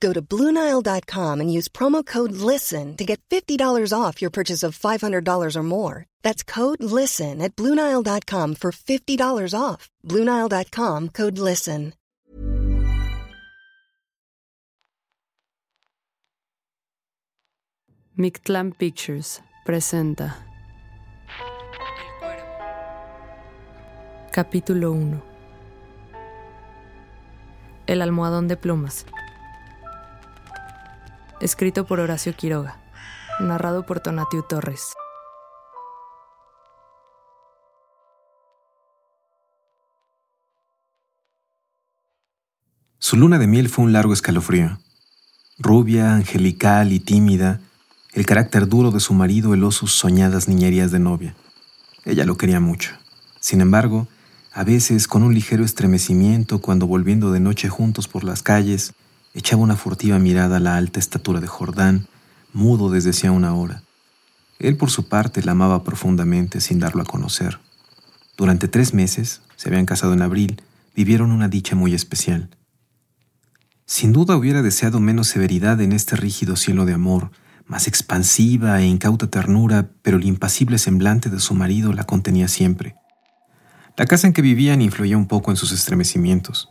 Go to BlueNile.com and use promo code LISTEN to get $50 off your purchase of $500 or more. That's code LISTEN at BlueNile.com for $50 off. BlueNile.com code LISTEN. Mictlan Pictures presenta Capítulo 1 El almohadón de plumas Escrito por Horacio Quiroga Narrado por Tonatiu Torres Su luna de miel fue un largo escalofrío. Rubia, angelical y tímida, el carácter duro de su marido heló sus soñadas niñerías de novia. Ella lo quería mucho. Sin embargo, a veces, con un ligero estremecimiento, cuando volviendo de noche juntos por las calles, echaba una furtiva mirada a la alta estatura de Jordán, mudo desde hacía una hora. Él, por su parte, la amaba profundamente sin darlo a conocer. Durante tres meses, se habían casado en abril, vivieron una dicha muy especial. Sin duda hubiera deseado menos severidad en este rígido cielo de amor, más expansiva e incauta ternura, pero el impasible semblante de su marido la contenía siempre. La casa en que vivían influía un poco en sus estremecimientos.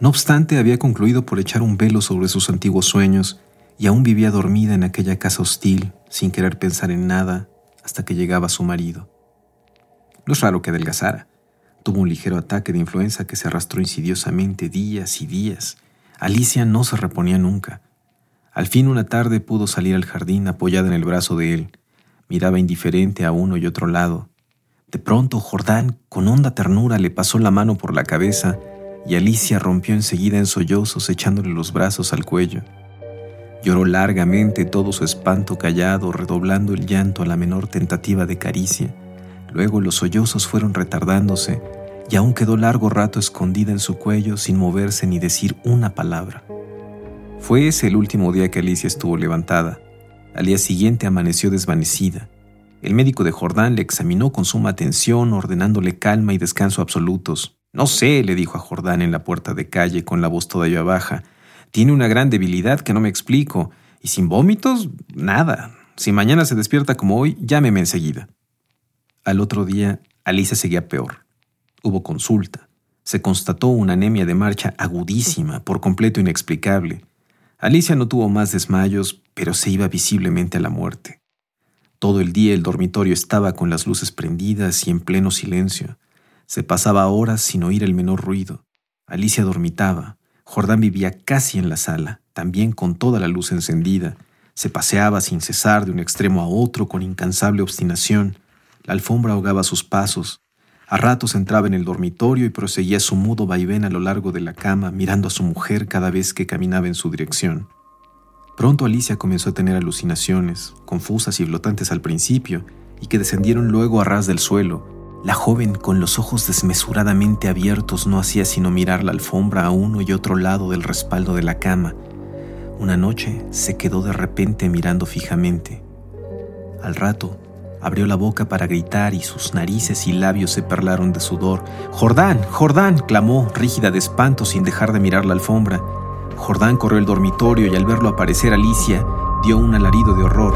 No obstante, había concluido por echar un velo sobre sus antiguos sueños y aún vivía dormida en aquella casa hostil, sin querer pensar en nada, hasta que llegaba su marido. No es raro que adelgazara. Tuvo un ligero ataque de influenza que se arrastró insidiosamente días y días. Alicia no se reponía nunca. Al fin una tarde pudo salir al jardín apoyada en el brazo de él. Miraba indiferente a uno y otro lado. De pronto Jordán, con honda ternura, le pasó la mano por la cabeza y Alicia rompió enseguida en sollozos echándole los brazos al cuello. Lloró largamente todo su espanto callado, redoblando el llanto a la menor tentativa de caricia. Luego los sollozos fueron retardándose y aún quedó largo rato escondida en su cuello sin moverse ni decir una palabra. Fue ese el último día que Alicia estuvo levantada. Al día siguiente amaneció desvanecida. El médico de Jordán le examinó con suma atención, ordenándole calma y descanso absolutos. No sé, le dijo a Jordán en la puerta de calle con la voz todavía baja. Tiene una gran debilidad que no me explico. Y sin vómitos, nada. Si mañana se despierta como hoy, llámeme enseguida. Al otro día, Alicia seguía peor. Hubo consulta. Se constató una anemia de marcha agudísima, por completo inexplicable. Alicia no tuvo más desmayos, pero se iba visiblemente a la muerte. Todo el día el dormitorio estaba con las luces prendidas y en pleno silencio. Se pasaba horas sin oír el menor ruido. Alicia dormitaba. Jordán vivía casi en la sala, también con toda la luz encendida. Se paseaba sin cesar de un extremo a otro con incansable obstinación. La alfombra ahogaba sus pasos. A ratos entraba en el dormitorio y proseguía su mudo vaivén a lo largo de la cama, mirando a su mujer cada vez que caminaba en su dirección. Pronto Alicia comenzó a tener alucinaciones, confusas y flotantes al principio, y que descendieron luego a ras del suelo. La joven, con los ojos desmesuradamente abiertos, no hacía sino mirar la alfombra a uno y otro lado del respaldo de la cama. Una noche se quedó de repente mirando fijamente. Al rato, abrió la boca para gritar y sus narices y labios se perlaron de sudor. Jordán, Jordán, clamó, rígida de espanto sin dejar de mirar la alfombra. Jordán corrió al dormitorio y al verlo aparecer Alicia, dio un alarido de horror.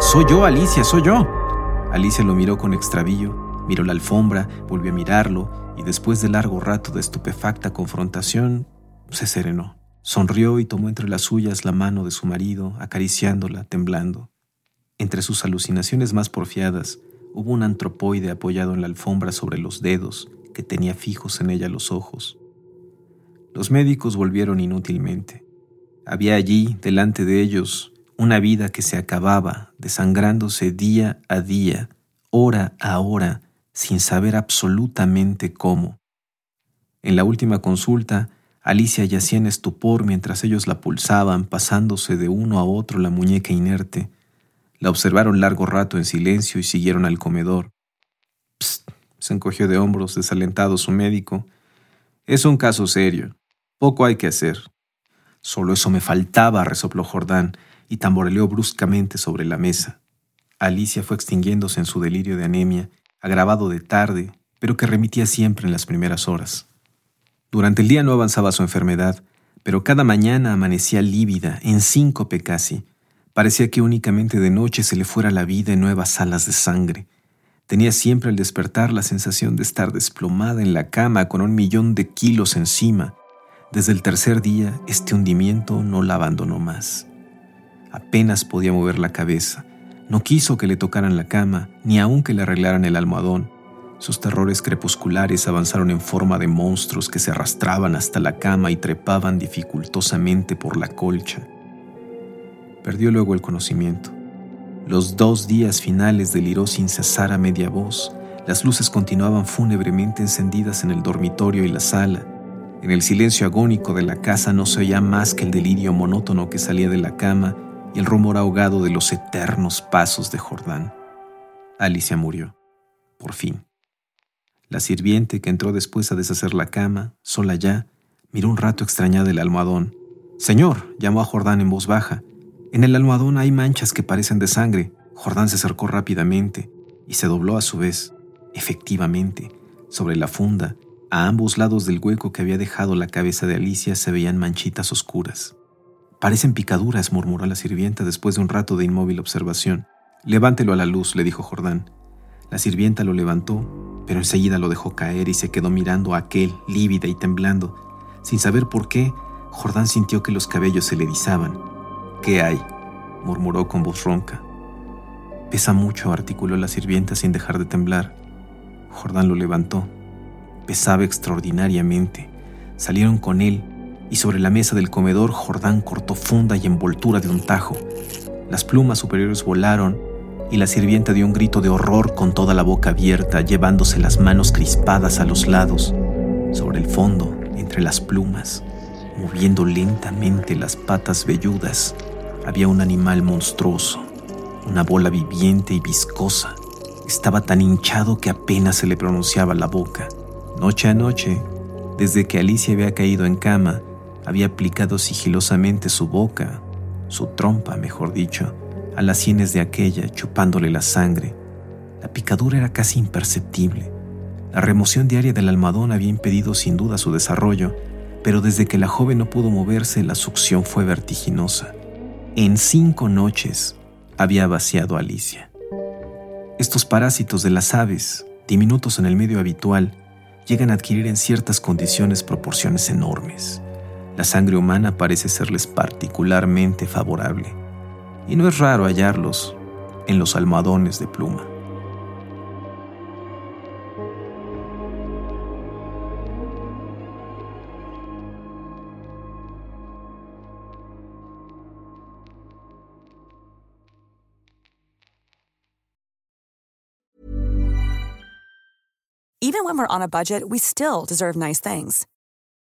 Soy yo, Alicia, soy yo. Alicia lo miró con extravío, miró la alfombra, volvió a mirarlo y después de largo rato de estupefacta confrontación, se serenó. Sonrió y tomó entre las suyas la mano de su marido, acariciándola, temblando. Entre sus alucinaciones más porfiadas, hubo un antropoide apoyado en la alfombra sobre los dedos, que tenía fijos en ella los ojos. Los médicos volvieron inútilmente. Había allí, delante de ellos, una vida que se acababa, desangrándose día a día, hora a hora, sin saber absolutamente cómo. En la última consulta, Alicia yacía en estupor mientras ellos la pulsaban, pasándose de uno a otro la muñeca inerte. La observaron largo rato en silencio y siguieron al comedor. Psst, se encogió de hombros desalentado su médico. Es un caso serio. Poco hay que hacer. Solo eso me faltaba, resopló Jordán y tamboreleó bruscamente sobre la mesa. Alicia fue extinguiéndose en su delirio de anemia, agravado de tarde, pero que remitía siempre en las primeras horas. Durante el día no avanzaba su enfermedad, pero cada mañana amanecía lívida, en síncope casi. Parecía que únicamente de noche se le fuera la vida en nuevas alas de sangre. Tenía siempre al despertar la sensación de estar desplomada en la cama con un millón de kilos encima. Desde el tercer día, este hundimiento no la abandonó más. Apenas podía mover la cabeza. No quiso que le tocaran la cama, ni aun que le arreglaran el almohadón. Sus terrores crepusculares avanzaron en forma de monstruos que se arrastraban hasta la cama y trepaban dificultosamente por la colcha. Perdió luego el conocimiento. Los dos días finales deliró sin cesar a media voz. Las luces continuaban fúnebremente encendidas en el dormitorio y la sala. En el silencio agónico de la casa no se oía más que el delirio monótono que salía de la cama y el rumor ahogado de los eternos pasos de Jordán. Alicia murió, por fin. La sirviente, que entró después a deshacer la cama, sola ya, miró un rato extrañada el almohadón. Señor, llamó a Jordán en voz baja. En el almohadón hay manchas que parecen de sangre. Jordán se acercó rápidamente y se dobló a su vez. Efectivamente, sobre la funda, a ambos lados del hueco que había dejado la cabeza de Alicia se veían manchitas oscuras. Parecen picaduras, murmuró la sirvienta después de un rato de inmóvil observación. Levántelo a la luz, le dijo Jordán. La sirvienta lo levantó, pero enseguida lo dejó caer y se quedó mirando a aquel, lívida y temblando. Sin saber por qué, Jordán sintió que los cabellos se le erizaban. ¿Qué hay? murmuró con voz ronca. Pesa mucho, articuló la sirvienta sin dejar de temblar. Jordán lo levantó. Pesaba extraordinariamente. Salieron con él y sobre la mesa del comedor Jordán cortó funda y envoltura de un tajo. Las plumas superiores volaron y la sirvienta dio un grito de horror con toda la boca abierta, llevándose las manos crispadas a los lados. Sobre el fondo, entre las plumas, moviendo lentamente las patas velludas, había un animal monstruoso, una bola viviente y viscosa. Estaba tan hinchado que apenas se le pronunciaba la boca. Noche a noche, desde que Alicia había caído en cama, había aplicado sigilosamente su boca, su trompa, mejor dicho, a las sienes de aquella, chupándole la sangre. La picadura era casi imperceptible. La remoción diaria del almadón había impedido sin duda su desarrollo, pero desde que la joven no pudo moverse, la succión fue vertiginosa. En cinco noches había vaciado a Alicia. Estos parásitos de las aves, diminutos en el medio habitual, llegan a adquirir en ciertas condiciones proporciones enormes la sangre humana parece serles particularmente favorable, y no es raro hallarlos en los almohadones de pluma. Even when we're on a budget, we still deserve nice things.